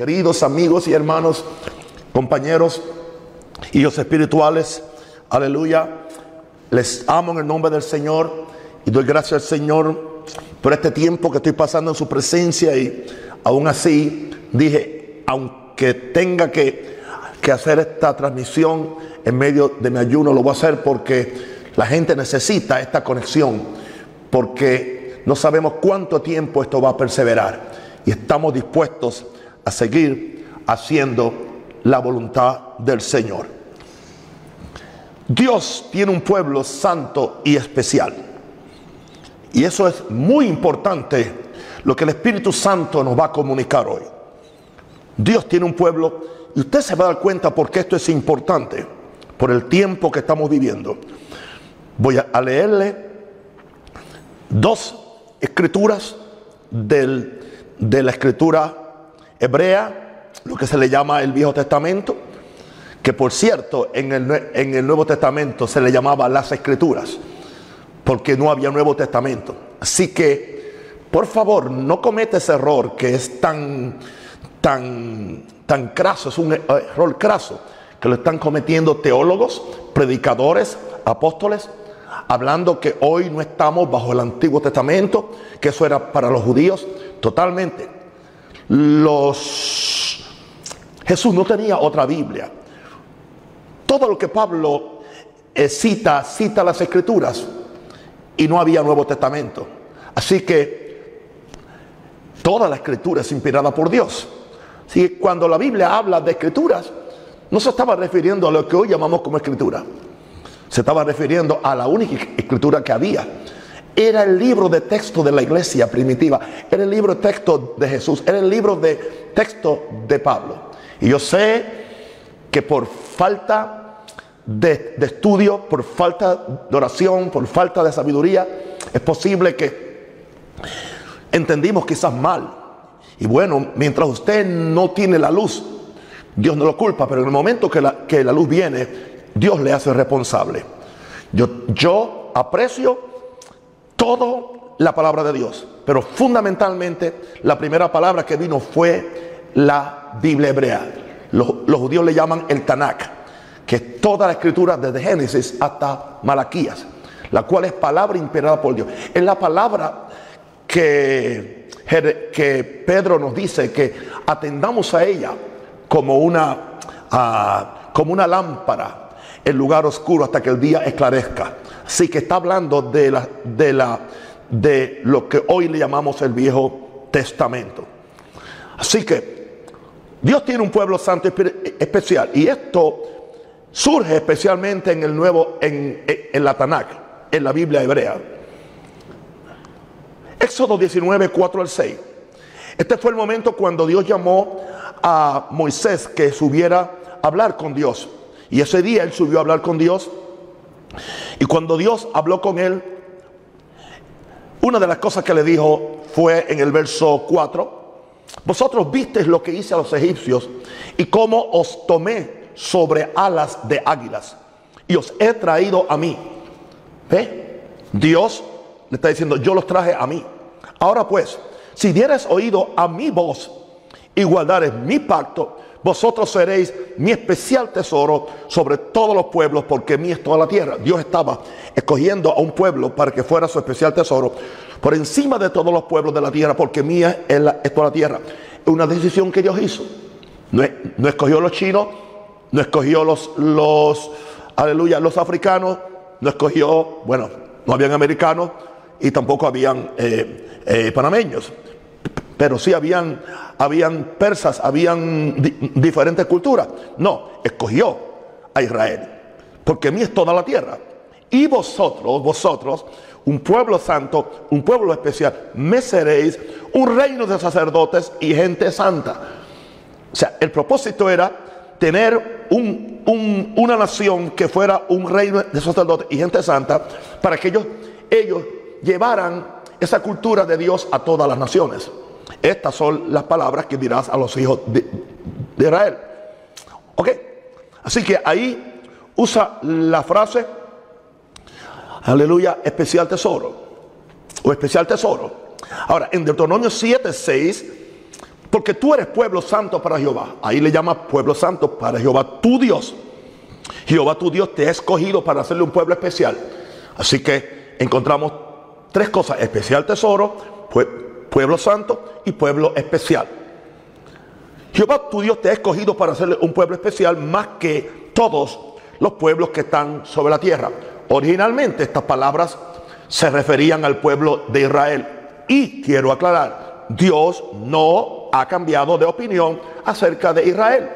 queridos amigos y hermanos, compañeros, hijos espirituales, aleluya. Les amo en el nombre del Señor y doy gracias al Señor por este tiempo que estoy pasando en su presencia y aún así dije, aunque tenga que, que hacer esta transmisión en medio de mi ayuno, lo voy a hacer porque la gente necesita esta conexión, porque no sabemos cuánto tiempo esto va a perseverar y estamos dispuestos a seguir haciendo la voluntad del Señor. Dios tiene un pueblo santo y especial. Y eso es muy importante lo que el Espíritu Santo nos va a comunicar hoy. Dios tiene un pueblo y usted se va a dar cuenta porque esto es importante por el tiempo que estamos viviendo. Voy a leerle dos escrituras del, de la escritura hebrea, lo que se le llama el Viejo Testamento, que por cierto en el, en el Nuevo Testamento se le llamaba las escrituras, porque no había Nuevo Testamento. Así que, por favor, no cometa ese error que es tan, tan, tan craso, es un error craso, que lo están cometiendo teólogos, predicadores, apóstoles, hablando que hoy no estamos bajo el Antiguo Testamento, que eso era para los judíos, totalmente. Los Jesús no tenía otra Biblia. Todo lo que Pablo eh, cita, cita las escrituras y no había Nuevo Testamento. Así que toda la escritura es inspirada por Dios. Así cuando la Biblia habla de escrituras, no se estaba refiriendo a lo que hoy llamamos como escritura. Se estaba refiriendo a la única escritura que había. Era el libro de texto de la iglesia primitiva. Era el libro de texto de Jesús. Era el libro de texto de Pablo. Y yo sé que por falta de, de estudio, por falta de oración, por falta de sabiduría, es posible que entendimos quizás mal. Y bueno, mientras usted no tiene la luz, Dios no lo culpa, pero en el momento que la, que la luz viene, Dios le hace responsable. Yo, yo aprecio todo la palabra de Dios, pero fundamentalmente la primera palabra que vino fue la Biblia hebrea. Los, judíos le llaman el Tanakh, que es toda la escritura desde Génesis hasta Malaquías, la cual es palabra inspirada por Dios. Es la palabra que, que Pedro nos dice que atendamos a ella como una, uh, como una lámpara el lugar oscuro hasta que el día esclarezca. Así que está hablando de, la, de, la, de lo que hoy le llamamos el Viejo Testamento. Así que Dios tiene un pueblo santo especial y esto surge especialmente en el nuevo, en, en la Tanakh, en la Biblia hebrea. Éxodo 19, 4 al 6. Este fue el momento cuando Dios llamó a Moisés que subiera a hablar con Dios. Y ese día él subió a hablar con Dios. Y cuando Dios habló con él, una de las cosas que le dijo fue en el verso 4, vosotros visteis lo que hice a los egipcios y cómo os tomé sobre alas de águilas y os he traído a mí. ¿Ve? Dios le está diciendo, yo los traje a mí. Ahora pues, si dieres oído a mi voz y guardares mi pacto, vosotros seréis mi especial tesoro sobre todos los pueblos, porque mí es toda la tierra. Dios estaba escogiendo a un pueblo para que fuera su especial tesoro por encima de todos los pueblos de la tierra, porque mía es, toda la tierra. Es una decisión que Dios hizo. No, no escogió los chinos, no escogió los, los, aleluya, los africanos, no escogió, bueno, no habían americanos y tampoco habían eh, eh, panameños pero sí habían, habían persas, habían di diferentes culturas. No, escogió a Israel, porque mí es toda la tierra. Y vosotros, vosotros, un pueblo santo, un pueblo especial, me seréis un reino de sacerdotes y gente santa. O sea, el propósito era tener un, un, una nación que fuera un reino de sacerdotes y gente santa para que ellos, ellos llevaran esa cultura de Dios a todas las naciones. Estas son las palabras que dirás a los hijos de, Israel. Ok, así que ahí usa la frase, aleluya, especial tesoro, o especial tesoro. Ahora, en Deuteronomio 7, 6, Porque tú eres pueblo santo para Jehová. Ahí le llama pueblo santo para Jehová, tu Dios. Jehová tu Dios te ha escogido para hacerle un pueblo especial. Así que encontramos tres cosas. Especial tesoro, pueblo santo y pueblo especial. Jehová tu Dios te ha escogido para hacerle un pueblo especial más que todos los pueblos que están sobre la tierra. Originalmente estas palabras se referían al pueblo de Israel. Y quiero aclarar, Dios no ha cambiado de opinión acerca de Israel.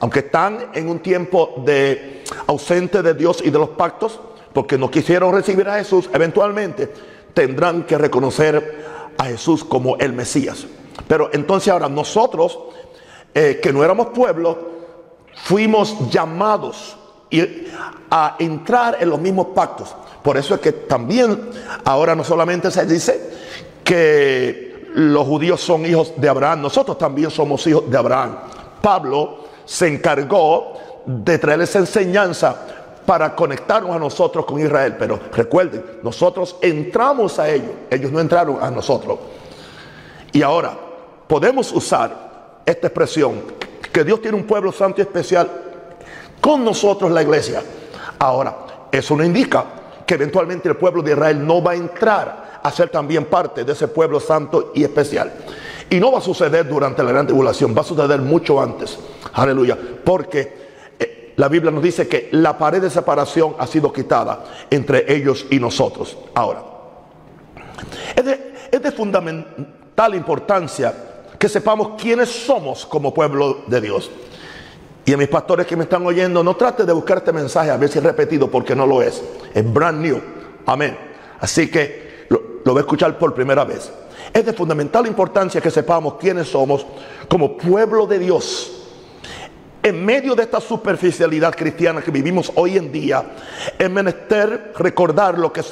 Aunque están en un tiempo de ausente de Dios y de los pactos, porque no quisieron recibir a Jesús, eventualmente tendrán que reconocer a Jesús como el Mesías. Pero entonces ahora nosotros, eh, que no éramos pueblo, fuimos llamados a entrar en los mismos pactos. Por eso es que también ahora no solamente se dice que los judíos son hijos de Abraham, nosotros también somos hijos de Abraham. Pablo se encargó de traer esa enseñanza para conectarnos a nosotros con Israel. Pero recuerden, nosotros entramos a ellos, ellos no entraron a nosotros. Y ahora podemos usar esta expresión, que Dios tiene un pueblo santo y especial con nosotros la iglesia. Ahora, eso no indica que eventualmente el pueblo de Israel no va a entrar a ser también parte de ese pueblo santo y especial. Y no va a suceder durante la gran tribulación, va a suceder mucho antes. Aleluya. Porque la Biblia nos dice que la pared de separación ha sido quitada entre ellos y nosotros. Ahora, es de, fundamental importancia que sepamos quiénes somos como pueblo de Dios. Y a mis pastores que me están oyendo, no trate de buscar este mensaje a ver si es repetido porque no lo es. Es brand new. Amén. Así que lo, lo voy a escuchar por primera vez. Es de fundamental importancia que sepamos quiénes somos como pueblo de Dios. En medio de esta superficialidad cristiana que vivimos hoy en día, es menester recordar lo que,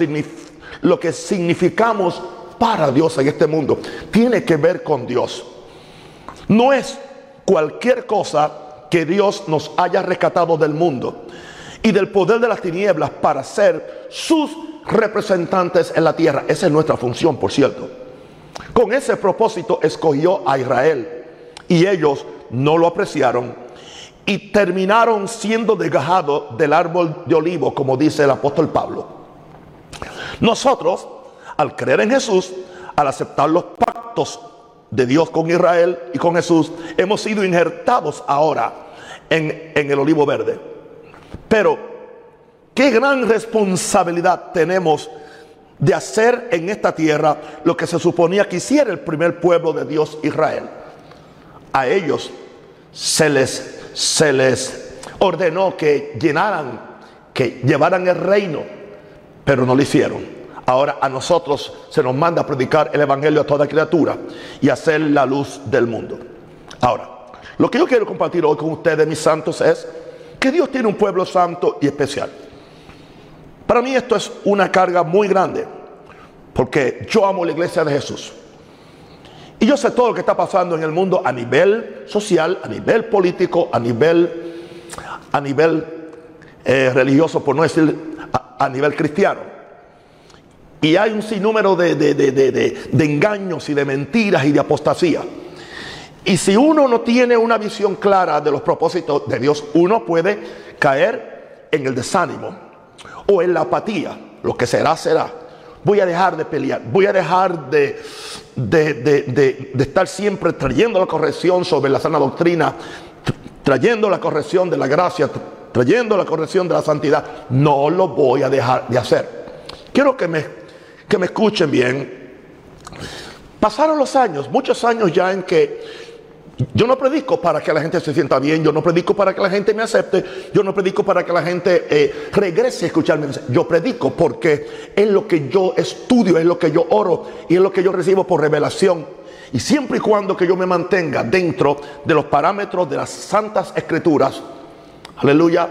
lo que significamos para Dios en este mundo. Tiene que ver con Dios. No es cualquier cosa que Dios nos haya rescatado del mundo y del poder de las tinieblas para ser sus representantes en la tierra. Esa es nuestra función, por cierto. Con ese propósito escogió a Israel y ellos no lo apreciaron y terminaron siendo desgajados del árbol de olivo, como dice el apóstol Pablo. Nosotros, al creer en Jesús, al aceptar los pactos de Dios con Israel y con Jesús, hemos sido injertados ahora en, el olivo verde. Pero, qué gran responsabilidad tenemos de hacer en esta tierra lo que se suponía que hiciera el primer pueblo de Dios, Israel. A ellos se les, se les ordenó que llenaran, que llevaran el reino, pero no lo hicieron. Ahora a nosotros se nos manda a predicar el Evangelio a toda criatura y hacer la luz del mundo. Ahora, lo que yo quiero compartir hoy con ustedes, mis santos, es que Dios tiene un pueblo santo y especial. Para mí esto es una carga muy grande, porque yo amo la iglesia de Jesús. Y yo sé todo lo que está pasando en el mundo a nivel social, a nivel político, a nivel, a nivel eh, religioso, por no decir a nivel cristiano. Y hay un sinnúmero de, de, engaños y de mentiras y de apostasía. Y si uno no tiene una visión clara de los propósitos de Dios, uno puede caer en el desánimo o en la apatía. Lo que será, será. Voy a dejar de pelear, voy a dejar de, de, estar siempre trayendo la corrección sobre la sana doctrina, trayendo la corrección de la gracia, trayendo la corrección de la santidad. No lo voy a dejar de hacer. Quiero que me que me escuchen bien. Pasaron los años, muchos años ya en que yo no predico para que la gente se sienta bien, yo no predico para que la gente me acepte, yo no predico para que la gente eh, regrese a escucharme. Yo predico porque es lo que yo estudio, es lo que yo oro y es lo que yo recibo por revelación. Y siempre y cuando que yo me mantenga dentro de los parámetros de las santas escrituras, aleluya,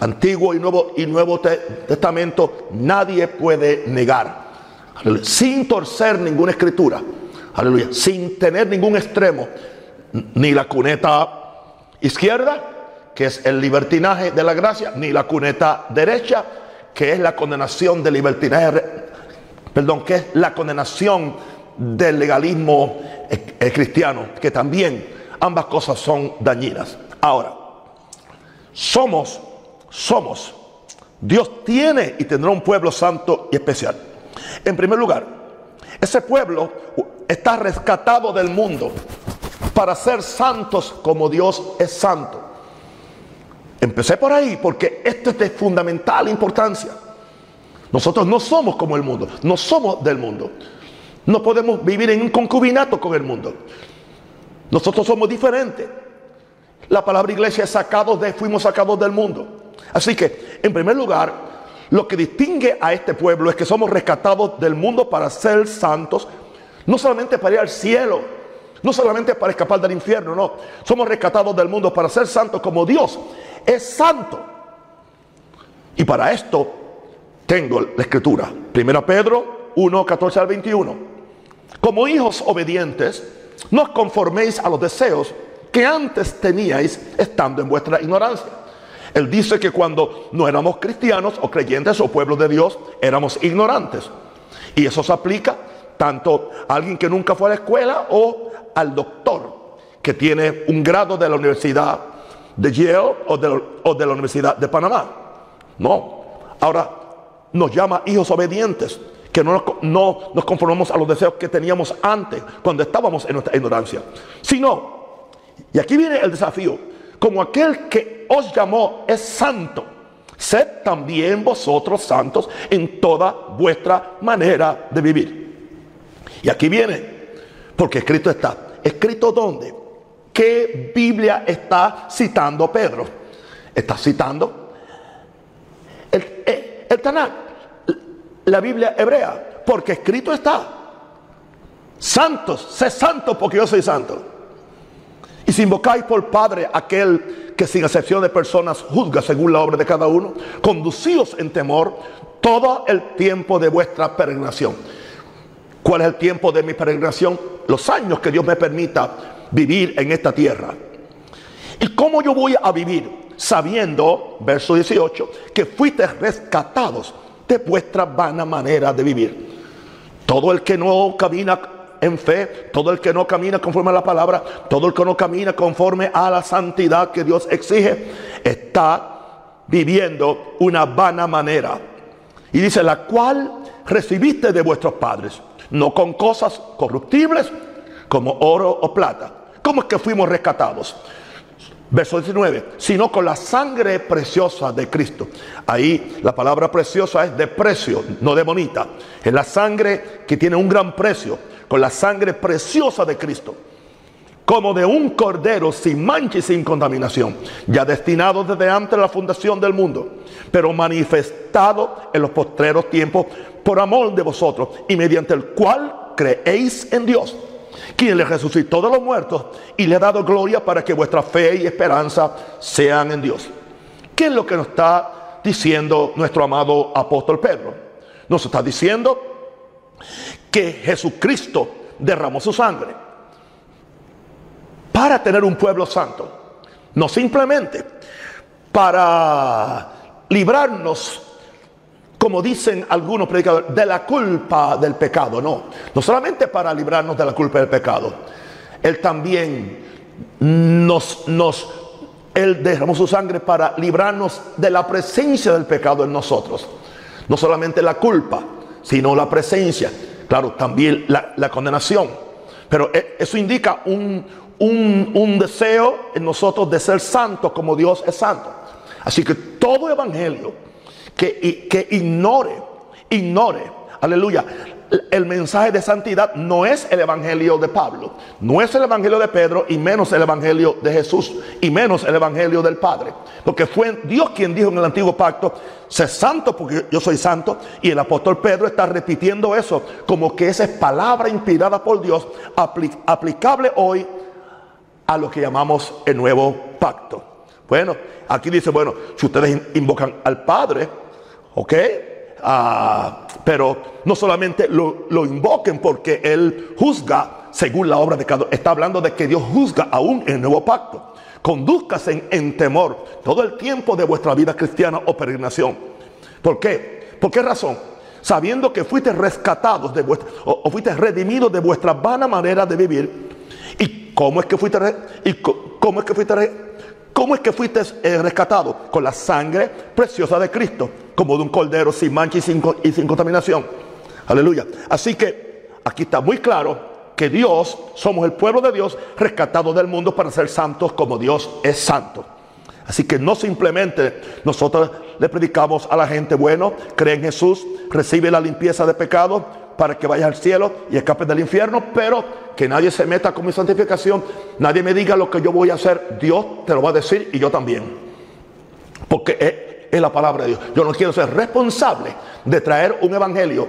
antiguo y nuevo, y nuevo testamento, nadie puede negar sin torcer ninguna escritura, aleluya, sin tener ningún extremo, ni la cuneta izquierda, que es el libertinaje de la gracia, ni la cuneta derecha, que es la condenación del libertinaje, perdón, que es la condenación del legalismo el cristiano, que también ambas cosas son dañinas. Ahora, somos, somos, Dios tiene y tendrá un pueblo santo y especial. En primer lugar, ese pueblo está rescatado del mundo para ser santos como Dios es santo. Empecé por ahí porque esto es de fundamental importancia. Nosotros no somos como el mundo, no somos del mundo. No podemos vivir en un concubinato con el mundo. Nosotros somos diferentes. La palabra iglesia es sacados de, fuimos sacados del mundo. Así que, en primer lugar, lo que distingue a este pueblo es que somos rescatados del mundo para ser santos, no solamente para ir al cielo, no solamente para escapar del infierno, no. Somos rescatados del mundo para ser santos como Dios es santo. Y para esto tengo la escritura. Primero Pedro 1, 14 al 21. Como hijos obedientes, no os conforméis a los deseos que antes teníais estando en vuestra ignorancia. Él dice que cuando no éramos cristianos o creyentes o pueblo de Dios, éramos ignorantes. Y eso se aplica tanto a alguien que nunca fue a la escuela o al doctor que tiene un grado de la universidad de Yale o de, la Universidad de Panamá. No. Ahora nos llama hijos obedientes, que no nos, no nos conformamos a los deseos que teníamos antes, cuando estábamos en nuestra ignorancia. Sino, y aquí viene el desafío, como aquel que os llamó es santo, sed también vosotros santos en toda vuestra manera de vivir. Y aquí viene, porque escrito está. ¿Escrito dónde? ¿Qué Biblia está citando Pedro? Está citando el, el, Tanakh, la Biblia hebrea, porque escrito está. Santos, sé santo porque yo soy santo. Y si invocáis por Padre aquel que sin excepción de personas juzga según la obra de cada uno, conducíos en temor todo el tiempo de vuestra peregrinación. ¿Cuál es el tiempo de mi peregrinación? Los años que Dios me permita vivir en esta tierra. ¿Y cómo yo voy a vivir? Sabiendo, verso 18, que fuiste rescatados de vuestra vana manera de vivir. Todo el que no camina en fe, todo el que no camina conforme a la palabra, todo el que no camina conforme a la santidad que Dios exige, está viviendo una vana manera. Y dice, la cual recibiste de vuestros padres, no con cosas corruptibles como oro o plata ¿Cómo es que fuimos rescatados? Verso 19, sino con la sangre preciosa de Cristo. Ahí la palabra preciosa es de precio, no de bonita. Es la sangre que tiene un gran precio, con la sangre preciosa de Cristo. Como de un cordero sin mancha y sin contaminación, ya destinado desde antes de la fundación del mundo, pero manifestado en los postreros tiempos por amor de vosotros y mediante el cual creéis en Dios quien le resucitó de los muertos y le ha dado gloria para que vuestra fe y esperanza sean en Dios. ¿Qué es lo que nos está diciendo nuestro amado apóstol Pedro? Nos está diciendo que Jesucristo derramó su sangre para tener un pueblo santo. No simplemente para librarnos como dicen algunos predicadores, de la culpa del pecado. No, no solamente para librarnos de la culpa del pecado. Él también nos, nos, Él derramó su sangre para librarnos de la presencia del pecado en nosotros. No solamente la culpa, sino la presencia. Claro, también la, condenación. Pero e, eso indica un, un, un deseo en nosotros de ser santos como Dios es santo. Así que todo evangelio que, que ignore, ignore, aleluya, el mensaje de santidad no es el evangelio de Pablo, no es el evangelio de Pedro y menos el evangelio de Jesús y menos el evangelio del Padre. Porque fue Dios quien dijo en el antiguo pacto, sé santo porque yo soy santo. Y el apóstol Pedro está repitiendo eso como que esa es palabra inspirada por Dios, aplicable hoy a lo que llamamos el nuevo pacto. Bueno, aquí dice, bueno, si ustedes invocan al Padre, ¿Ok? Ah, pero no solamente lo, invoquen porque Él juzga según la obra de cada Está hablando de que Dios juzga aún el nuevo pacto. Conduzcase en, temor todo el tiempo de vuestra vida cristiana o peregrinación. ¿Por qué? ¿Por qué razón? sabiendo que fuiste rescatados de vuestra, o, fuiste redimidos de vuestra vana manera de vivir. ¿Y cómo es que fuiste, y cómo es que fuiste, cómo es que fuiste eh, rescatado? Con la sangre preciosa de Cristo, como de un cordero sin mancha y sin, y sin contaminación. Aleluya. Así que aquí está muy claro que Dios, somos el pueblo de Dios, rescatado del mundo para ser santos como Dios es santo. Así que no simplemente nosotros le predicamos a la gente, bueno, cree en Jesús, recibe la limpieza de pecado para que vaya al cielo y escape del infierno, pero que nadie se meta con mi santificación, nadie me diga lo que yo voy a hacer, Dios te lo va a decir y yo también. Porque es, la palabra de Dios. Yo no quiero ser responsable de traer un evangelio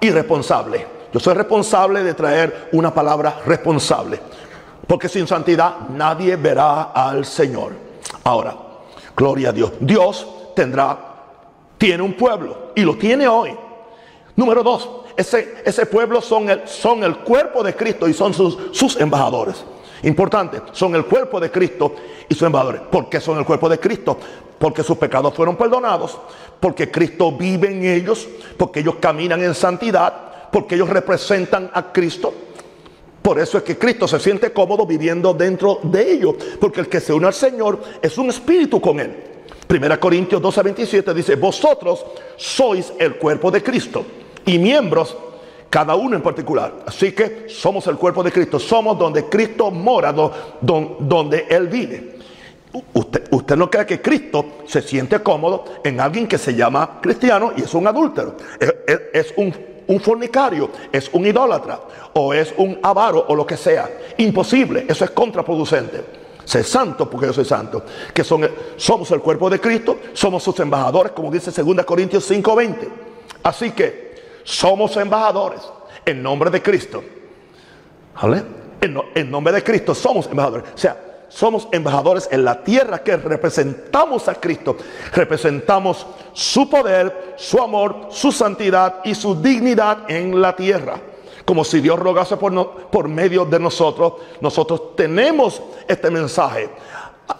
irresponsable. Yo soy responsable de traer una palabra responsable. Porque sin santidad nadie verá al Señor. Ahora, gloria a Dios. Dios tendrá, tiene un pueblo y lo tiene hoy. Número dos, ese, ese pueblo son el, son el cuerpo de Cristo y son sus, sus embajadores. Importante, son el cuerpo de Cristo y sus embajadores. ¿Por qué son el cuerpo de Cristo? Porque sus pecados fueron perdonados, porque Cristo vive en ellos, porque ellos caminan en santidad, porque ellos representan a Cristo. Por eso es que Cristo se siente cómodo viviendo dentro de ellos, porque el que se une al Señor es un espíritu con él. Primera Corintios 12 27 dice, vosotros sois el cuerpo de Cristo y miembros cada uno en particular. Así que somos el cuerpo de Cristo, somos donde Cristo mora, donde Él vive. Usted, usted, no cree que Cristo se siente cómodo en alguien que se llama cristiano y es un adúltero, es un un fornicario, es un idólatra o es un avaro o lo que sea. Imposible, eso es contraproducente. Sé santo porque yo soy santo. Que son, somos el cuerpo de Cristo, somos sus embajadores, como dice 2 Corintios 5:20. Así que somos embajadores en nombre de Cristo. ¿Vale? En, nombre de Cristo somos embajadores. O sea, somos embajadores en la tierra que representamos a Cristo. Representamos su poder, su amor, su santidad y su dignidad en la tierra. Como si Dios rogase por, por medio de nosotros, nosotros tenemos este mensaje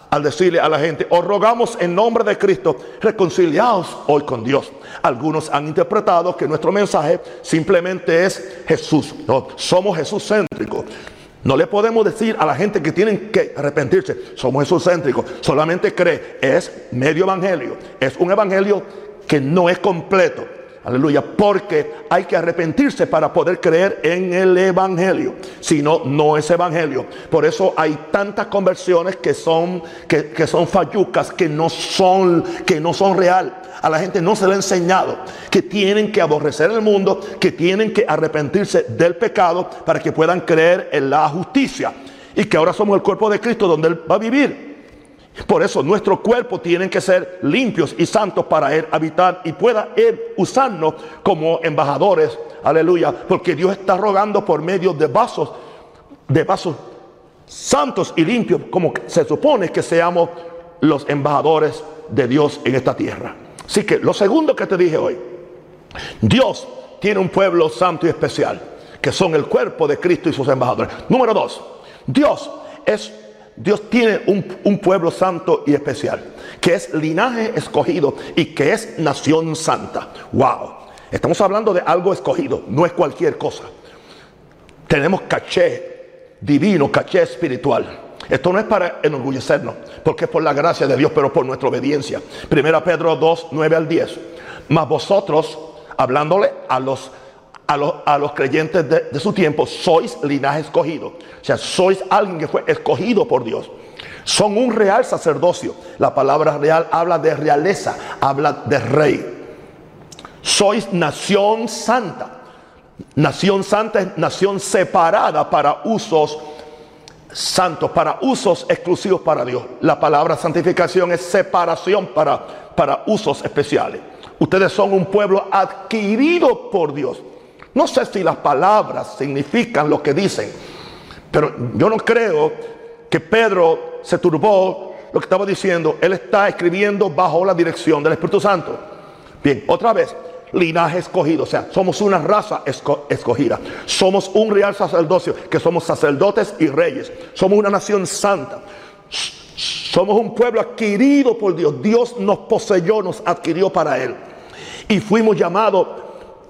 al decirle a la gente, os rogamos en nombre de Cristo, reconciliaos hoy con Dios. Algunos han interpretado que nuestro mensaje simplemente es Jesús. No, somos Jesús céntricos. No le podemos decir a la gente que tienen que arrepentirse, somos Jesús-céntricos, solamente cree, es medio evangelio, es un evangelio que no es completo. Aleluya, porque hay que arrepentirse para poder creer en el evangelio. Si no, no es evangelio. Por eso hay tantas conversiones que son que, que son fallucas, que no son que no son real. A la gente no se le ha enseñado que tienen que aborrecer el mundo, que tienen que arrepentirse del pecado para que puedan creer en la justicia. Y que ahora somos el cuerpo de Cristo donde Él va a vivir. Por eso nuestro cuerpo tiene que ser limpios y santos para Él habitar y pueda Él usarnos como embajadores. Aleluya. Porque Dios está rogando por medio de vasos, de vasos santos y limpios, como se supone que seamos los embajadores de Dios en esta tierra. Así que lo segundo que te dije hoy, Dios tiene un pueblo santo y especial, que son el cuerpo de Cristo y sus embajadores. Número dos, Dios es Dios tiene un, un, pueblo santo y especial, que es linaje escogido y que es nación santa. Wow, estamos hablando de algo escogido, no es cualquier cosa. Tenemos caché divino, caché espiritual. Esto no es para enorgullecernos, porque es por la gracia de Dios, pero por nuestra obediencia. Primera Pedro 2, 9 al 10. Mas vosotros, hablándole a los, a los, a los creyentes de, de, su tiempo, sois linaje escogido. O sea, sois alguien que fue escogido por Dios. Son un real sacerdocio. La palabra real habla de realeza, habla de rey. Sois nación santa. Nación santa es nación separada para usos santos, para usos exclusivos para Dios. La palabra santificación es separación para, para usos especiales. Ustedes son un pueblo adquirido por Dios. No sé si las palabras significan lo que dicen, pero yo no creo que Pedro se turbó lo que estaba diciendo. Él está escribiendo bajo la dirección del Espíritu Santo. Bien, otra vez, linaje escogido, o sea, somos una raza escogida. Somos un real sacerdocio, que somos sacerdotes y reyes. Somos una nación santa. Somos un pueblo adquirido por Dios. Dios nos poseyó, nos adquirió para Él. Y fuimos llamados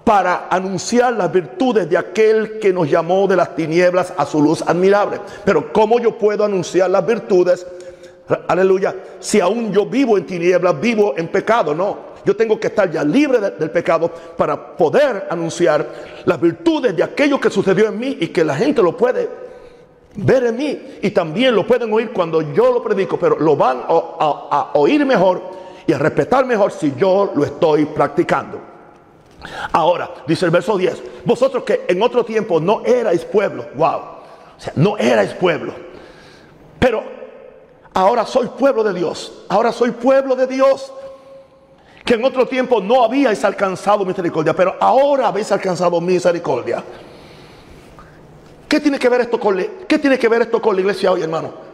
para anunciar las virtudes de aquel que nos llamó de las tinieblas a su luz admirable. Pero ¿cómo yo puedo anunciar las virtudes? Aleluya. Si aún yo vivo en tinieblas, vivo en pecado, no. Yo tengo que estar ya libre del pecado para poder anunciar las virtudes de aquello que sucedió en mí y que la gente lo puede ver en mí y también lo pueden oír cuando yo lo predico, pero lo van a, oír mejor y a respetar mejor si yo lo estoy practicando. Ahora, dice el verso 10, vosotros que en otro tiempo no erais pueblo, wow, o sea, no erais pueblo, pero ahora soy pueblo de Dios, ahora soy pueblo de Dios, que en otro tiempo no habíais alcanzado misericordia, pero ahora habéis alcanzado misericordia. ¿Qué tiene que ver esto con, qué tiene que ver esto con la iglesia hoy, hermano?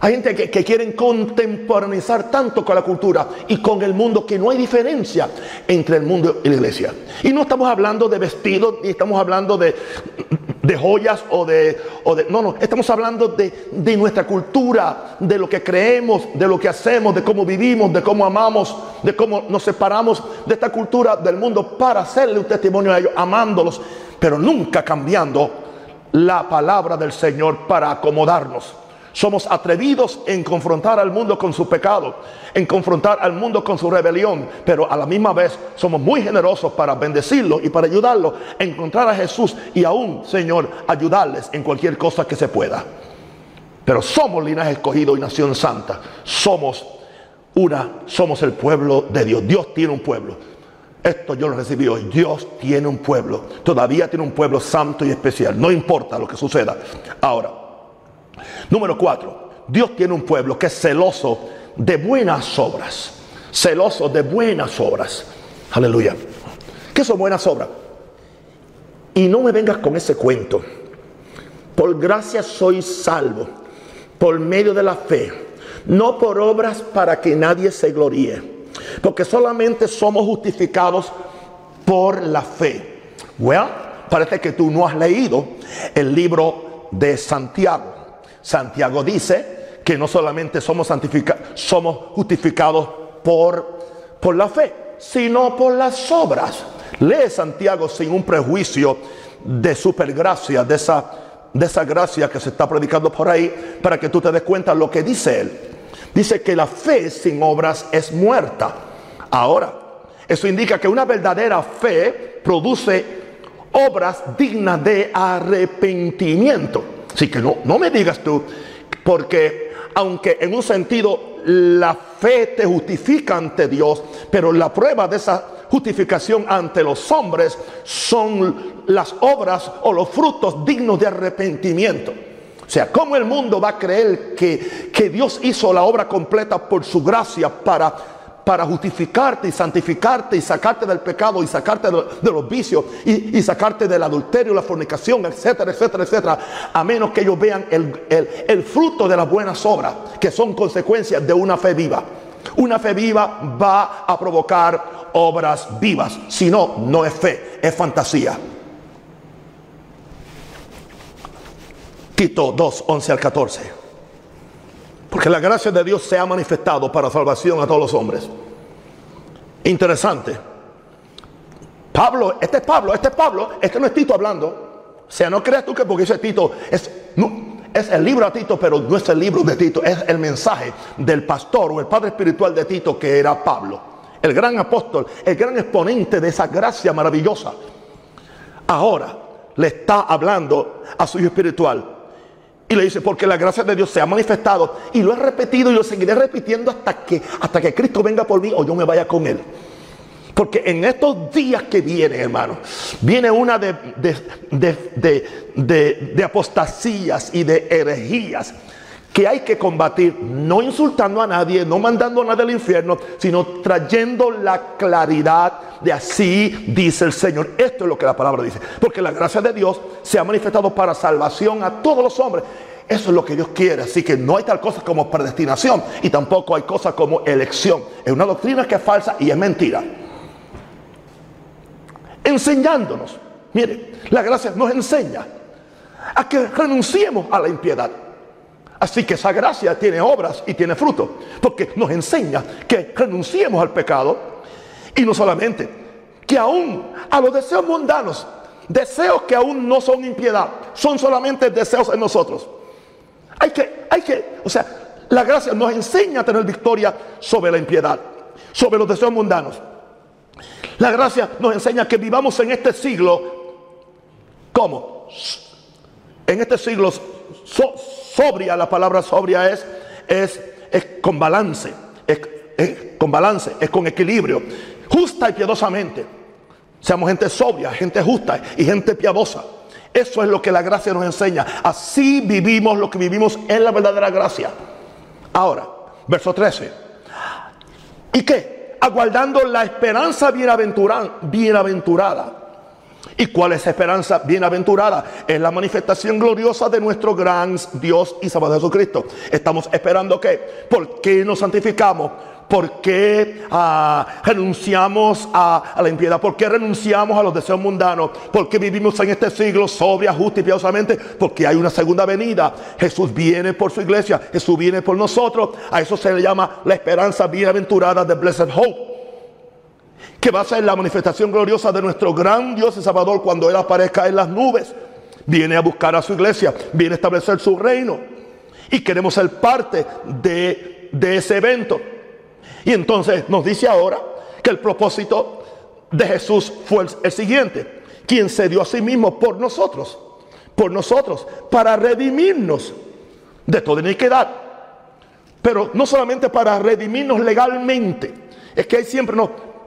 Hay gente que, que, quieren contemporaneizar tanto con la cultura y con el mundo que no hay diferencia entre el mundo y la iglesia. Y no estamos hablando de vestidos, ni estamos hablando de, de joyas o de, o de, No, no, estamos hablando de, de nuestra cultura, de lo que creemos, de lo que hacemos, de cómo vivimos, de cómo amamos, de cómo nos separamos de esta cultura del mundo para hacerle un testimonio a ellos, amándolos, pero nunca cambiando la palabra del Señor para acomodarnos. Somos atrevidos en confrontar al mundo con su pecado, en confrontar al mundo con su rebelión, pero a la misma vez somos muy generosos para bendecirlo y para ayudarlo a encontrar a Jesús y aún, Señor, ayudarles en cualquier cosa que se pueda. Pero somos linaje escogido y nación santa. Somos una, somos el pueblo de Dios. Dios tiene un pueblo. Esto yo lo recibí hoy. Dios tiene un pueblo. Todavía tiene un pueblo santo y especial. No importa lo que suceda. Ahora, número cuatro. Dios tiene un pueblo que es celoso de buenas obras. Celoso de buenas obras. Aleluya. ¿Qué son buenas obras? Y no me vengas con ese cuento. Por gracia soy salvo. Por medio de la fe. No por obras para que nadie se gloríe porque solamente somos justificados por la fe. Well, parece que tú no has leído el libro de Santiago. Santiago dice que no solamente somos, somos justificados por, por la fe, sino por las obras. Lee Santiago sin un prejuicio de supergracia, de esa, de esa gracia que se está predicando por ahí, para que tú te des cuenta lo que dice él. Dice que la fe sin obras es muerta. Ahora, eso indica que una verdadera fe produce obras dignas de arrepentimiento. Así que no, no me digas tú, porque aunque en un sentido la fe te justifica ante Dios, pero la prueba de esa justificación ante los hombres son las obras o los frutos dignos de arrepentimiento. O sea, ¿cómo el mundo va a creer que, que Dios hizo la obra completa por su gracia para, para justificarte y santificarte y sacarte del pecado y sacarte de, los vicios y, sacarte del adulterio, la fornicación, etcétera, etcétera, etcétera? A menos que ellos vean el, el fruto de las buenas obras que son consecuencias de una fe viva. Una fe viva va a provocar obras vivas. Si no, no es fe, es fantasía. Tito 2, 11 al 14. Porque la gracia de Dios se ha manifestado para salvación a todos los hombres. Interesante. Pablo, este es Pablo, este es Pablo, este no es Tito hablando. O sea, no creas tú que porque ese Tito es, es el libro a Tito, pero no es el libro de Tito, es el mensaje del pastor o el padre espiritual de Tito que era Pablo. El gran apóstol, el gran exponente de esa gracia maravillosa. Ahora le está hablando a su hijo espiritual y le dice, porque la gracia de Dios se ha manifestado. Y lo he repetido y lo seguiré repitiendo hasta que, hasta que Cristo venga por mí o yo me vaya con Él. Porque en estos días que vienen, hermano, viene una de, de, de apostasías y de herejías que hay que combatir, no insultando a nadie, no mandando a nadie al infierno, sino trayendo la claridad de así dice el Señor. Esto es lo que la palabra dice. Porque la gracia de Dios se ha manifestado para salvación a todos los hombres. Eso es lo que Dios quiere. Así que no hay tal cosa como predestinación y tampoco hay cosa como elección. Es una doctrina que es falsa y es mentira. Enseñándonos. Mire, la gracia nos enseña a que renunciemos a la impiedad. Así que esa gracia tiene obras y tiene fruto, porque nos enseña que renunciemos al pecado y no solamente que aún a los deseos mundanos, deseos que aún no son impiedad, son solamente deseos en nosotros. Hay que, hay que, o sea, la gracia nos enseña a tener victoria sobre la impiedad, sobre los deseos mundanos. La gracia nos enseña que vivamos en este siglo, ¿cómo? En este siglo sobria, la palabra sobria es, es, es con balance, es, con balance, es con equilibrio, justa y piadosamente. Seamos gente sobria, gente justa y gente piadosa. Eso es lo que la gracia nos enseña. Así vivimos lo que vivimos en la verdadera gracia. Ahora, verso 13. ¿Y qué? Aguardando la esperanza bienaventurada. ¿Y cuál es esperanza bienaventurada? Es la manifestación gloriosa de nuestro gran Dios y Salvador Jesucristo. Estamos esperando que, ¿por qué nos santificamos? ¿Por qué ah, renunciamos a, la impiedad? ¿Por qué renunciamos a los deseos mundanos? ¿Por qué vivimos en este siglo sobria, justa y piadosamente? Porque hay una segunda venida. Jesús viene por su iglesia. Jesús viene por nosotros. A eso se le llama la esperanza bienaventurada de Blessed Hope. Que va a ser la manifestación gloriosa de nuestro gran Dios y Salvador cuando Él aparezca en las nubes. Viene a buscar a su iglesia. Viene a establecer su reino. Y queremos ser parte de, de ese evento. Y entonces nos dice ahora que el propósito de Jesús fue el, siguiente, quien se dio a sí mismo por nosotros, por nosotros, para redimirnos de toda iniquidad. Pero no solamente para redimirnos legalmente, es que hay siempre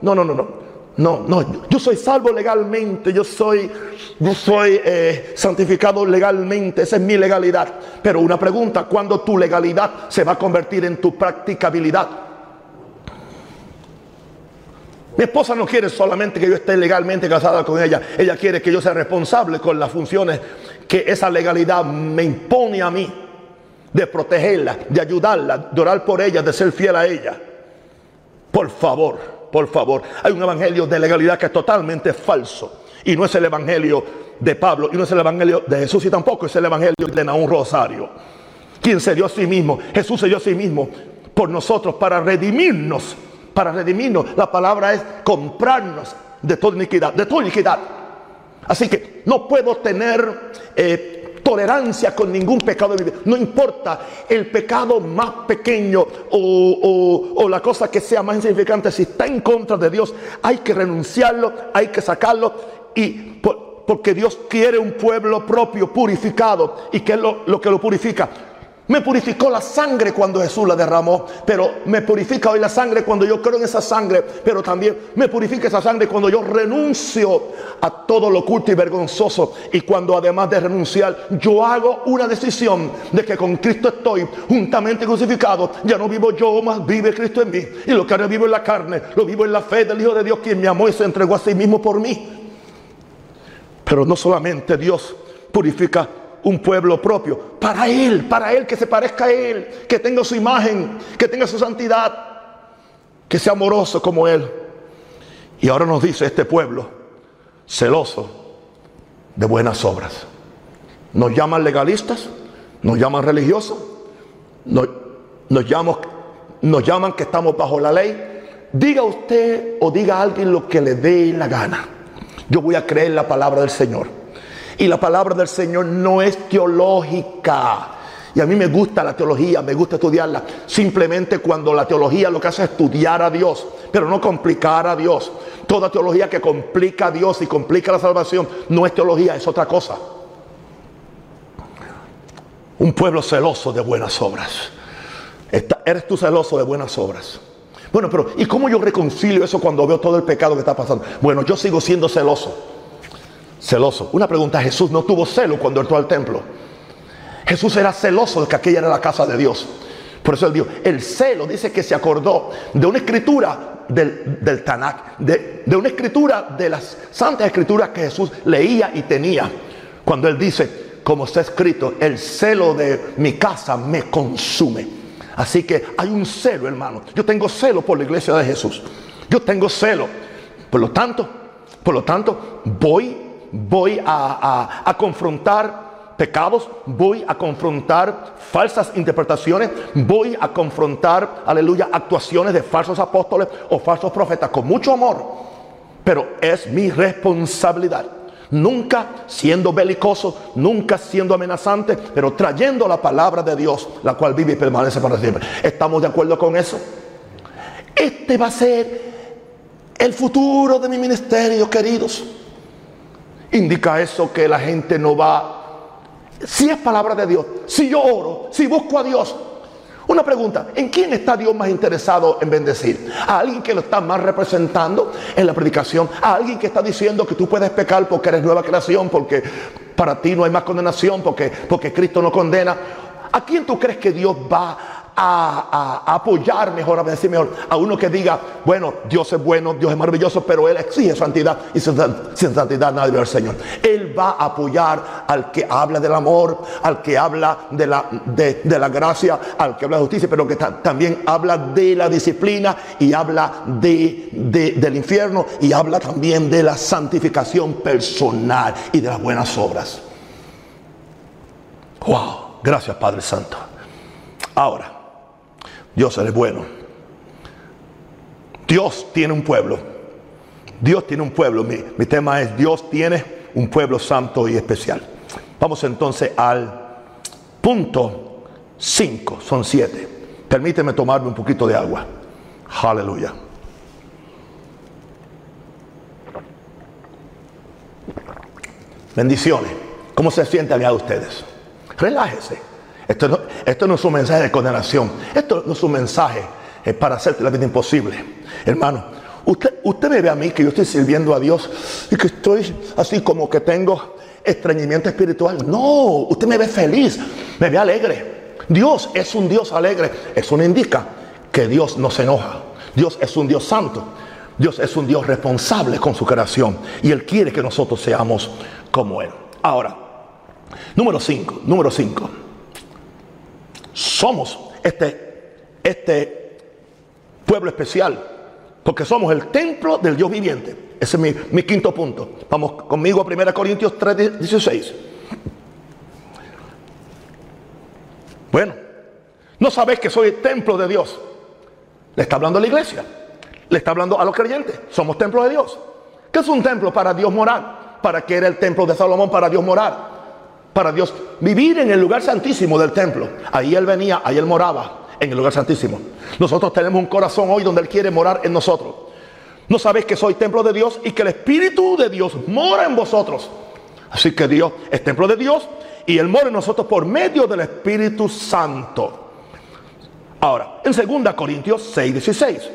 no, no, no, no. No, no, yo soy salvo legalmente, yo soy, yo soy eh, santificado legalmente, esa es mi legalidad. Pero una pregunta, ¿cuándo tu legalidad se va a convertir en tu practicabilidad? Mi esposa no quiere solamente que yo esté legalmente casada con ella, ella quiere que yo sea responsable con las funciones que esa legalidad me impone a mí, de protegerla, de ayudarla, de orar por ella, de ser fiel a ella. Por favor, por favor, hay un evangelio de legalidad que es totalmente falso. Y no es el evangelio de Pablo, y no es el evangelio de Jesús, y tampoco es el evangelio de Naúm Rosario. Quien se dio a sí mismo, Jesús se dio a sí mismo por nosotros para redimirnos para redimirnos. La palabra es comprarnos de toda iniquidad, de toda iniquidad. Así que no puedo tener eh, tolerancia con ningún pecado de vida. No importa el pecado más pequeño o, la cosa que sea más insignificante, si está en contra de Dios, hay que renunciarlo, hay que sacarlo y porque Dios quiere un pueblo propio, purificado. ¿Y qué es lo que lo purifica? Me purificó la sangre cuando Jesús la derramó, pero me purifica hoy la sangre cuando yo creo en esa sangre, pero también me purifica esa sangre cuando yo renuncio a todo lo oculto y vergonzoso. Y cuando además de renunciar yo hago una decisión de que con Cristo estoy juntamente crucificado, ya no vivo yo, más vive Cristo en mí. Y lo que ahora vivo en la carne, lo vivo en la fe del Hijo de Dios quien me amó y se entregó a sí mismo por mí. Pero no solamente Dios purifica un pueblo propio. Para Él, para Él, que se parezca a Él, que tenga su imagen, que tenga su santidad, que sea amoroso como Él. Y ahora nos dice este pueblo, celoso de buenas obras. Nos llaman legalistas, nos llaman religiosos, nos, llaman, nos llaman que estamos bajo la ley. Diga usted o diga a alguien lo que le dé la gana. Yo voy a creer la palabra del Señor. Y la palabra del Señor no es teológica. Y a mí me gusta la teología, me gusta estudiarla. Simplemente cuando la teología lo que hace es estudiar a Dios, pero no complicar a Dios. Toda teología que complica a Dios y complica la salvación no es teología, es otra cosa. Un pueblo celoso de buenas obras. eres tú celoso de buenas obras. Bueno, pero ¿y cómo yo reconcilio eso cuando veo todo el pecado que está pasando? Bueno, yo sigo siendo celoso celoso. Una pregunta, Jesús no tuvo celo cuando entró al templo. Jesús era celoso de que aquella era la casa de Dios. Por eso él dijo, el celo dice que se acordó de una escritura del, del Tanakh, de, de una escritura de las santas escrituras que Jesús leía y tenía. Cuando él dice, como está escrito, el celo de mi casa me consume. Así que hay un celo, hermano. Yo tengo celo por la iglesia de Jesús. Yo tengo celo. Por lo tanto, por lo tanto, voy voy a, confrontar pecados, voy a confrontar falsas interpretaciones, voy a confrontar, aleluya, actuaciones de falsos apóstoles o falsos profetas con mucho amor. pero es mi responsabilidad. Nunca siendo belicoso, nunca siendo amenazante, pero trayendo la palabra de Dios, la cual vive y permanece para siempre. ¿Estamos de acuerdo con eso? Este va a ser el futuro de mi ministerio, queridos. Indica eso que la gente no va. Si es palabra de Dios, si yo oro, si busco a Dios, una pregunta, ¿en quién está Dios más interesado en bendecir? ¿A alguien que lo está más representando en la predicación? ¿A alguien que está diciendo que tú puedes pecar porque eres nueva creación, porque para ti no hay más condenación, porque, porque Cristo no condena? ¿A quién tú crees que Dios va a, apoyar mejor, a decir mejor, a uno que diga, bueno, Dios es bueno, Dios es maravilloso, pero Él exige santidad y sin, santidad nadie ve al Señor. Él va a apoyar al que habla del amor, al que habla de la, de, la gracia, al que habla de justicia, pero que también habla de la disciplina y habla de, del infierno y habla también de la santificación personal y de las buenas obras. Wow, gracias Padre Santo. Ahora, Dios es bueno. Dios tiene un pueblo. Dios tiene un pueblo. Mi, tema es Dios tiene un pueblo santo y especial. Vamos entonces al punto 5. Son siete. Permíteme tomarme un poquito de agua. Aleluya. Bendiciones. ¿Cómo se sienten allá ustedes? Relájese. Esto no, es un mensaje de condenación. Esto no es un mensaje eh, para hacerte la vida imposible. Hermano, usted, usted me ve a mí que yo estoy sirviendo a Dios y que estoy así como que tengo estreñimiento espiritual. No, usted me ve feliz, me ve alegre. Dios es un Dios alegre. Eso no indica que Dios no se enoja. Dios es un Dios santo. Dios es un Dios responsable con su creación. Y Él quiere que nosotros seamos como Él. Ahora, número 5, número 5 somos este, este pueblo especial, porque somos el templo del Dios viviente. Ese es mi, quinto punto. Vamos conmigo a 1 Corintios 3, 16. Bueno, no sabéis que soy el templo de Dios. Le está hablando a la iglesia. Le está hablando a los creyentes. Somos templo de Dios. ¿Qué es un templo para Dios morar? ¿Para qué era el templo de Salomón para Dios morar? Para Dios. Vivir en el lugar santísimo del templo. Ahí Él venía, ahí Él moraba, en el lugar santísimo. Nosotros tenemos un corazón hoy donde Él quiere morar en nosotros. No sabéis que soy templo de Dios y que el Espíritu de Dios mora en vosotros. Así que Dios es templo de Dios y Él mora en nosotros por medio del Espíritu Santo. Ahora, en 2 Corintios 6, 16.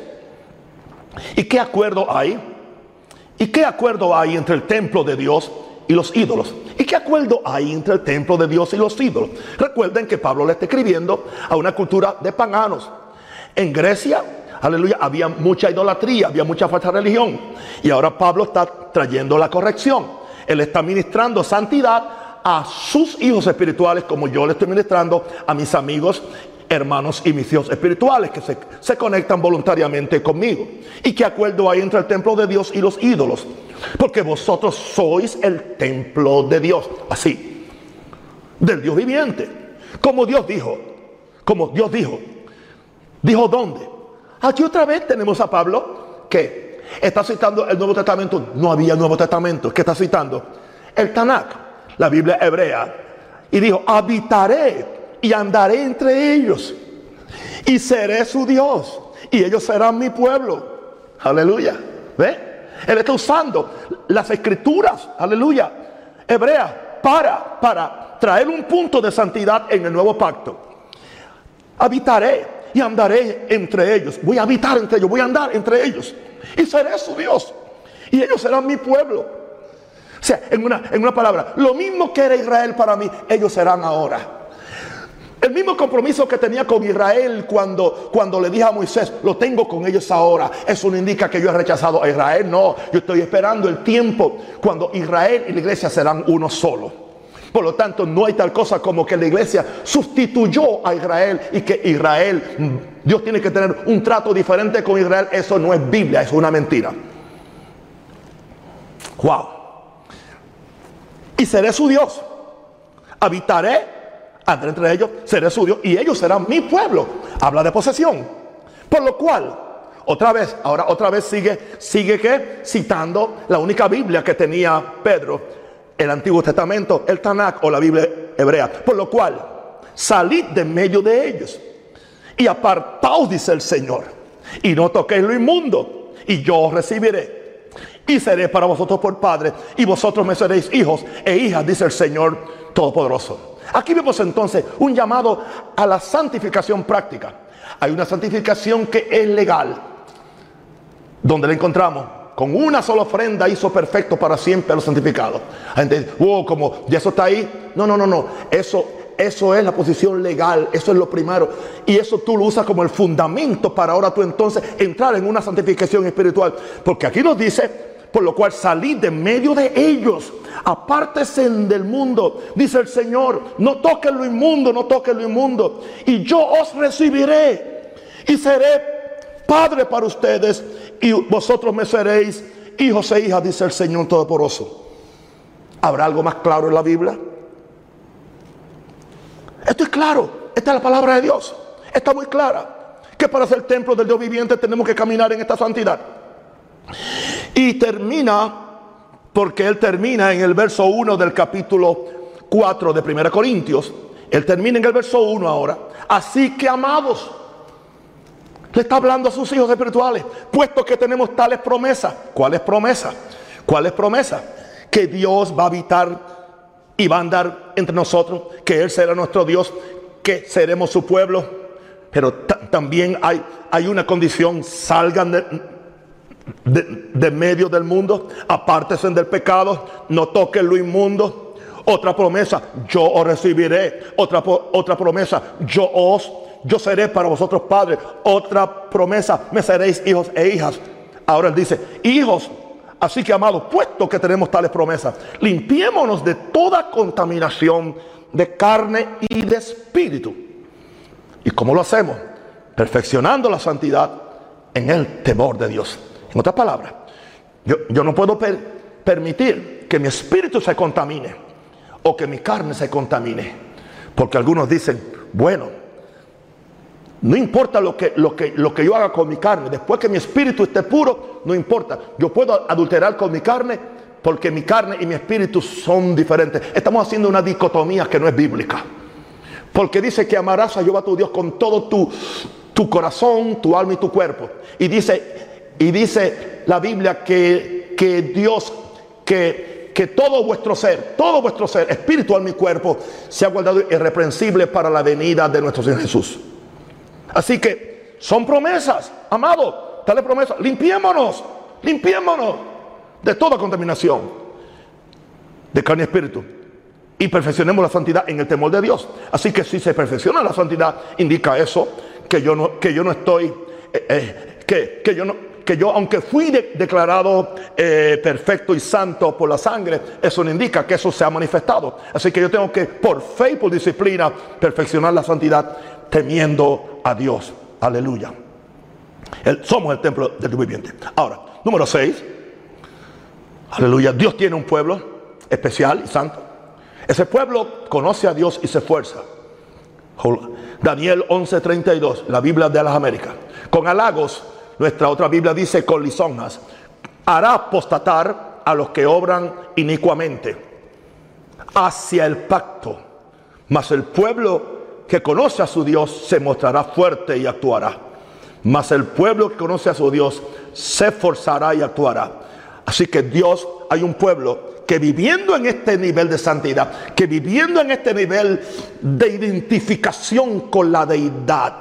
¿Y qué acuerdo hay? ¿Y qué acuerdo hay entre el templo de Dios y los ídolos. ¿Y qué acuerdo hay entre el templo de Dios y los ídolos? Recuerden que Pablo le está escribiendo a una cultura de paganos. En Grecia, aleluya, había mucha idolatría, había mucha falta de religión. Y ahora Pablo está trayendo la corrección. Él está ministrando santidad a sus hijos espirituales, como yo le estoy ministrando a mis amigos hermanos y mis hijos espirituales que se, se, conectan voluntariamente conmigo. ¿Y qué acuerdo hay entre el templo de Dios y los ídolos? Porque vosotros sois el templo de Dios. Así. Del Dios viviente. Como Dios dijo. Como Dios dijo. ¿Dijo dónde? Aquí otra vez tenemos a Pablo que está citando el Nuevo Testamento. No había Nuevo Testamento. ¿Qué está citando? El Tanakh, la Biblia hebrea. Y dijo, habitaré y andaré entre ellos. Y seré su Dios. Y ellos serán mi pueblo. Aleluya. ¿Ve? Él está usando las escrituras, aleluya, hebreas, para, para traer un punto de santidad en el nuevo pacto. Habitaré y andaré entre ellos. Voy a habitar entre ellos, voy a andar entre ellos. Y seré su Dios. Y ellos serán mi pueblo. O sea, en una, en una palabra, lo mismo que era Israel para mí, ellos serán ahora. El mismo compromiso que tenía con Israel cuando, cuando le dije a Moisés, lo tengo con ellos ahora. Eso no indica que yo he rechazado a Israel. No, yo estoy esperando el tiempo cuando Israel y la iglesia serán uno solo. Por lo tanto, no hay tal cosa como que la iglesia sustituyó a Israel y que Israel, mm, Dios tiene que tener un trato diferente con Israel. Eso no es Biblia, es una mentira. Wow. Y seré su Dios. Habitaré André entre ellos, seré suyo y ellos serán mi pueblo. Habla de posesión. Por lo cual Otra vez, ahora otra vez sigue, sigue que citando la única Biblia que tenía Pedro, el Antiguo Testamento, el Tanakh o la Biblia hebrea. Por lo cual, salid de medio de ellos y apartaos, dice el Señor, y no toquéis lo inmundo, y yo os recibiré. Y seré para vosotros por padre, y vosotros me seréis hijos e hijas, dice el Señor Todopoderoso. Aquí vemos entonces un llamado a la santificación práctica. Hay una santificación que es legal, donde la encontramos. Con una sola ofrenda hizo perfecto para siempre a los santificados. gente wow, como ya eso está ahí. No, no, no, no. Eso, eso es la posición legal, eso es lo primero. Y eso tú lo usas como el fundamento para ahora tú entonces entrar en una santificación espiritual. Porque aquí nos dice, por lo cual salid de medio de ellos, apártese del mundo, dice el Señor, no toquen lo inmundo, no toquen lo inmundo, y yo os recibiré y seré Padre para ustedes y vosotros me seréis hijos e hijas, dice el Señor Todopoderoso. ¿Habrá algo más claro en la Biblia? Esto es claro, esta es la palabra de Dios, está muy clara, que para ser templo del Dios viviente tenemos que caminar en esta santidad. Y termina, porque él termina en el verso 1 del capítulo 4 de 1 Corintios, él termina en el verso 1 ahora, así que amados, le está hablando a sus hijos espirituales, puesto que tenemos tales promesas. ¿Cuáles promesas? ¿Cuáles promesas? Que Dios va a habitar y va a andar entre nosotros, que Él será nuestro Dios, que seremos su pueblo. Pero también hay, hay una condición, salgan de, de, medio del mundo, apártense del pecado, no toquen lo inmundo. Otra promesa, yo os recibiré. Otra, otra promesa, yo os yo seré para vosotros padres. Otra promesa, me seréis hijos e hijas. Ahora él dice, hijos, así que amados, puesto que tenemos tales promesas, limpiémonos de toda contaminación de carne y de espíritu. ¿Y cómo lo hacemos? Perfeccionando la santidad en el temor de Dios. En otras palabras, yo, yo no puedo permitir que mi espíritu se contamine o que mi carne se contamine. Porque algunos dicen, bueno, no importa lo que, lo, que, lo que yo haga con mi carne. Después que mi espíritu esté puro, no importa. Yo puedo adulterar con mi carne porque mi carne y mi espíritu son diferentes. Estamos haciendo una dicotomía que no es bíblica. Porque dice que amarás a Jehová tu Dios con todo tu, tu corazón, tu alma y tu cuerpo. Y dice, y dice la Biblia que, que Dios, que, que todo vuestro ser, todo vuestro ser, espíritu, alma y cuerpo, se ha guardado irreprensible para la venida de nuestro Señor Jesús. Así que son promesas, amado, dale promesa, limpiémonos, limpiémonos de toda contaminación de carne y espíritu y perfeccionemos la santidad en el temor de Dios. Así que si se perfecciona la santidad, indica eso, que yo no, que yo no estoy, eh, eh, que, que, yo no, que yo, aunque fui declarado eh, perfecto y santo por la sangre, eso no indica que eso se ha manifestado. Así que yo tengo que, por fe y por disciplina, perfeccionar la santidad temiendo a Dios. Aleluya. somos el templo del viviente. Ahora, número 6. Aleluya. Dios tiene un pueblo especial y santo. Ese pueblo conoce a Dios y se esfuerza. Daniel 11:32, la Biblia de las Américas. Con halagos, nuestra otra Biblia dice con lisonjas, hará apostatar a los que obran inicuamente hacia el pacto. Mas el pueblo que conoce a su Dios se mostrará fuerte y actuará. Mas el pueblo que conoce a su Dios se esforzará y actuará. Así que Dios, hay un pueblo que viviendo en este nivel de santidad, que viviendo en este nivel de identificación con la deidad,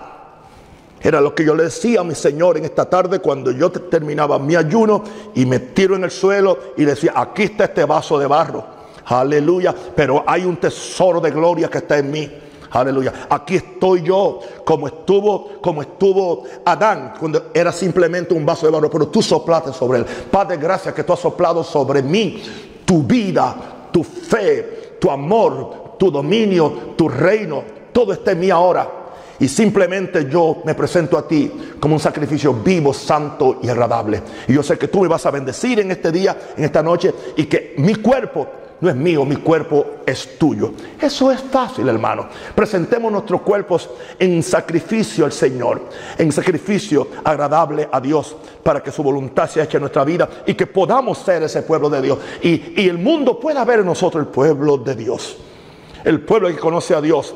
era lo que yo le decía a mi Señor en esta tarde cuando yo terminaba mi ayuno y me tiro en el suelo y decía, aquí está este vaso de barro. Aleluya. Pero hay un tesoro de gloria que está en mí. Aleluya. Aquí estoy yo, como estuvo, como estuvo Adán, cuando era simplemente un vaso de barro, pero tú soplaste sobre él. Padre, gracias que tú has soplado sobre mí tu vida, tu fe, tu amor, tu dominio, tu reino. Todo está en mí ahora. Y simplemente yo me presento a ti como un sacrificio vivo, santo y agradable. Y yo sé que tú me vas a bendecir en este día, en esta noche, y que mi cuerpo no es mío, mi cuerpo es tuyo. Eso es fácil, hermano. Presentemos nuestros cuerpos en sacrificio al Señor, en sacrificio agradable a Dios, para que su voluntad sea hecha en nuestra vida y que podamos ser ese pueblo de Dios. Y, y el mundo pueda ver en nosotros el pueblo de Dios. El pueblo que conoce a Dios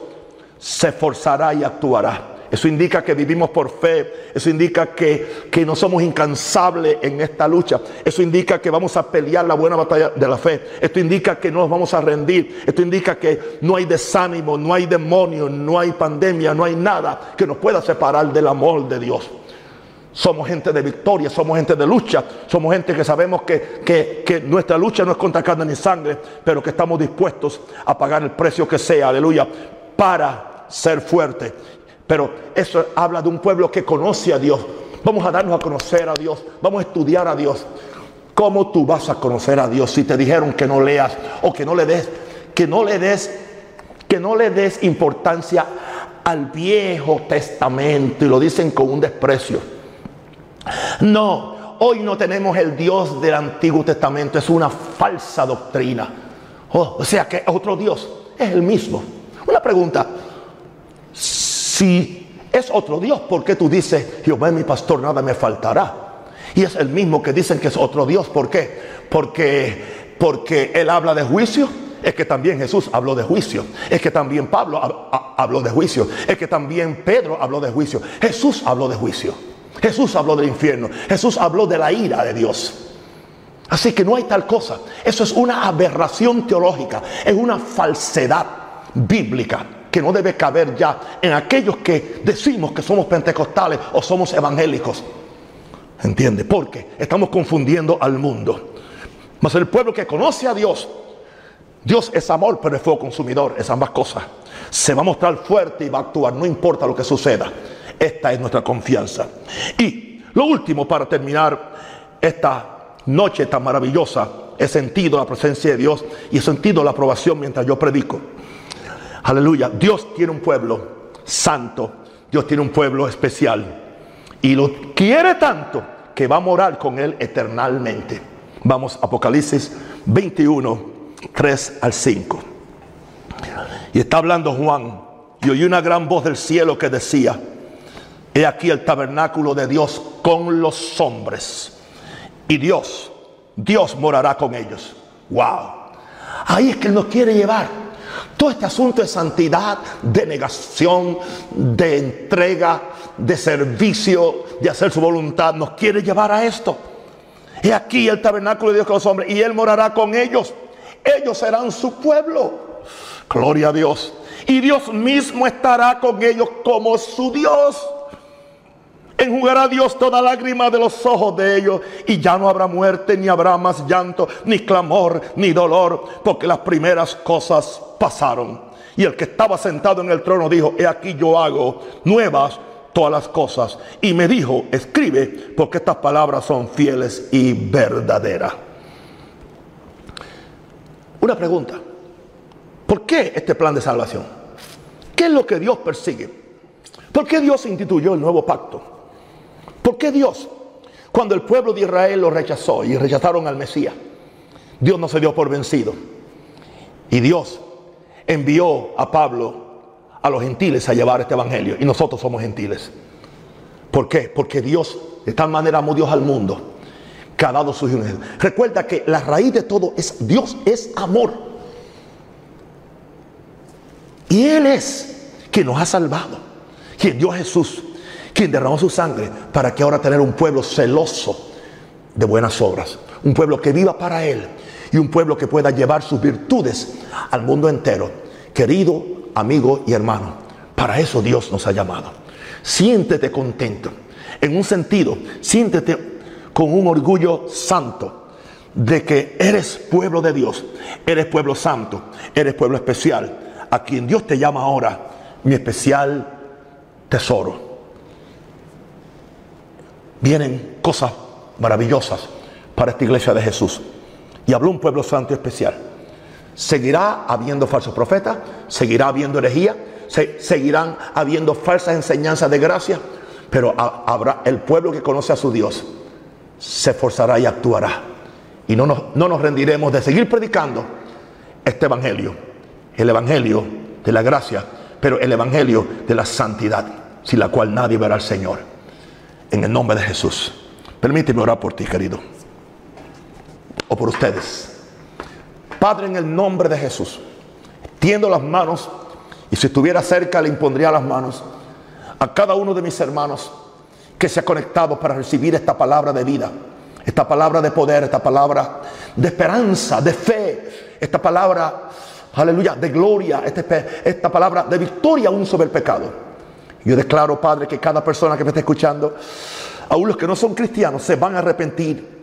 se esforzará y actuará. Eso indica que vivimos por fe. Eso indica que, que, no somos incansables en esta lucha. Eso indica que vamos a pelear la buena batalla de la fe. Esto indica que no nos vamos a rendir. Esto indica que no hay desánimo, no hay demonio, no hay pandemia, no hay nada que nos pueda separar del amor de Dios. Somos gente de victoria, somos gente de lucha, somos gente que sabemos que, que, que, nuestra lucha no es contra carne ni sangre, pero que estamos dispuestos a pagar el precio que sea, aleluya, para ser fuerte. Pero eso habla de un pueblo que conoce a Dios. Vamos a darnos a conocer a Dios, vamos a estudiar a Dios. ¿Cómo tú vas a conocer a Dios si te dijeron que no leas o que no le des, que no le des, que no le des importancia al Viejo Testamento y lo dicen con un desprecio? No, hoy no tenemos el Dios del Antiguo Testamento, es una falsa doctrina. Oh, o sea que otro Dios es el mismo. Una pregunta, si es otro Dios, ¿por qué tú dices, Jehová es mi pastor, nada me faltará? Y es el mismo que dicen que es otro Dios, ¿por qué? Porque, porque Él habla de juicio. Es que también Jesús habló de juicio. Es que también Pablo habló de juicio. Es que también Pedro habló de juicio. Jesús habló de juicio. Jesús habló del infierno. Jesús habló de la ira de Dios. Así que no hay tal cosa. Eso es una aberración teológica. Es una falsedad bíblica que no debe caber ya en aquellos que decimos que somos pentecostales o somos evangélicos. ¿Entiende? Porque estamos confundiendo al mundo. Mas el pueblo que conoce a Dios, Dios es amor, pero es fuego consumidor, es ambas cosas. Se va a mostrar fuerte y va a actuar, no importa lo que suceda. Esta es nuestra confianza. Y lo último para terminar esta noche tan maravillosa, he sentido la presencia de Dios y he sentido la aprobación mientras yo predico. Aleluya. Dios tiene un pueblo santo. Dios tiene un pueblo especial. Y lo quiere tanto que va a morar con él eternamente. Vamos, Apocalipsis 21, 3 al 5. Y está hablando Juan. Y oí una gran voz del cielo que decía, He aquí el tabernáculo de Dios con los hombres. Y Dios, Dios morará con ellos. Wow. Ahí es que Él nos quiere llevar. Todo este asunto de santidad, de negación, de entrega, de servicio, de hacer su voluntad, nos quiere llevar a esto. He aquí el tabernáculo de Dios con los hombres y Él morará con ellos. Ellos serán su pueblo. Gloria a Dios. Y Dios mismo estará con ellos como su Dios. Enjugará Dios toda lágrima de los ojos de ellos y ya no habrá muerte, ni habrá más llanto, ni clamor, ni dolor, porque las primeras cosas pasaron. Y el que estaba sentado en el trono dijo, he aquí yo hago nuevas todas las cosas. Y me dijo, escribe, porque estas palabras son fieles y verdaderas. Una pregunta, ¿por qué este plan de salvación? ¿Qué es lo que Dios persigue? ¿Por qué Dios instituyó el nuevo pacto? ¿Por qué Dios? Cuando el pueblo de Israel lo rechazó y rechazaron al Mesías, Dios no se dio por vencido. Y Dios envió a Pablo a los gentiles a llevar este evangelio. Y nosotros somos gentiles. ¿Por qué? Porque Dios, de tal manera amó Dios al mundo, que ha dado su hijo. Recuerda que la raíz de todo es Dios es amor. Y Él es quien nos ha salvado. Quien dio a Jesús quien derramó su sangre para que ahora tener un pueblo celoso de buenas obras, un pueblo que viva para Él y un pueblo que pueda llevar sus virtudes al mundo entero. Querido amigo y hermano, para eso Dios nos ha llamado. Siéntete contento. En un sentido, siéntete con un orgullo santo de que eres pueblo de Dios, eres pueblo santo, eres pueblo especial, a quien Dios te llama ahora mi especial tesoro vienen cosas maravillosas para esta iglesia de Jesús. Y habló un pueblo santo y especial. Seguirá habiendo falsos profetas, seguirá habiendo herejía, seguirán habiendo falsas enseñanzas de gracia, pero habrá el pueblo que conoce a su Dios, se esforzará y actuará. Y no nos, no nos rendiremos de seguir predicando este evangelio, el evangelio de la gracia, pero el evangelio de la santidad, sin la cual nadie verá al Señor. En el nombre de Jesús. Permíteme orar por ti, querido. O por ustedes. Padre, en el nombre de Jesús, tiendo las manos y si estuviera cerca le impondría las manos a cada uno de mis hermanos que se ha conectado para recibir esta palabra de vida, esta palabra de poder, esta palabra de esperanza, de fe, esta palabra, aleluya, de gloria, este esta palabra de victoria aún sobre el pecado. Yo declaro, Padre, que cada persona que me está escuchando, aún los que no son cristianos, se van a arrepentir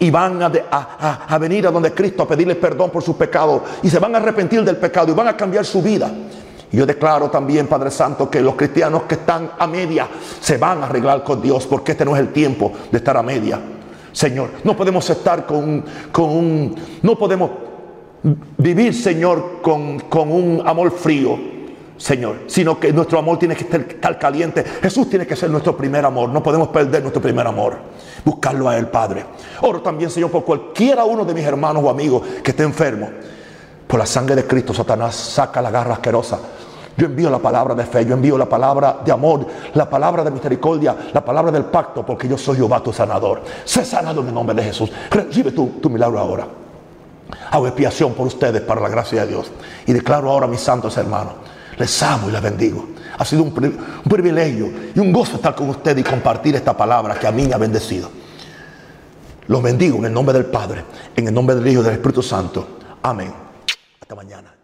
y van a, venir a donde Cristo a pedirle perdón por sus pecados y se van a arrepentir del pecado y van a cambiar su vida. Yo declaro también, Padre Santo, que los cristianos que están a media se van a arreglar con Dios porque este no es el tiempo de estar a media. Señor, no podemos estar con, con un, no podemos vivir, Señor, con, con un amor frío. Señor, sino que nuestro amor tiene que estar, caliente. Jesús tiene que ser nuestro primer amor. No podemos perder nuestro primer amor. Buscarlo a Él, Padre. Oro también, Señor, por cualquiera uno de mis hermanos o amigos que esté enfermo. Por la sangre de Cristo, Satanás saca la garra asquerosa. Yo envío la palabra de fe, yo envío la palabra de amor, la palabra de misericordia, la palabra del pacto, porque yo soy Jehová tu sanador. Sé sanado en el nombre de Jesús. Recibe tu, tu milagro ahora. Hago expiación por ustedes para la gracia de Dios. Y declaro ahora a mis santos hermanos les amo y les bendigo. Ha sido un, privilegio y un gozo estar con ustedes y compartir esta palabra que a mí me ha bendecido. Los bendigo en el nombre del Padre, en el nombre del Hijo y del Espíritu Santo. Amén. Hasta mañana.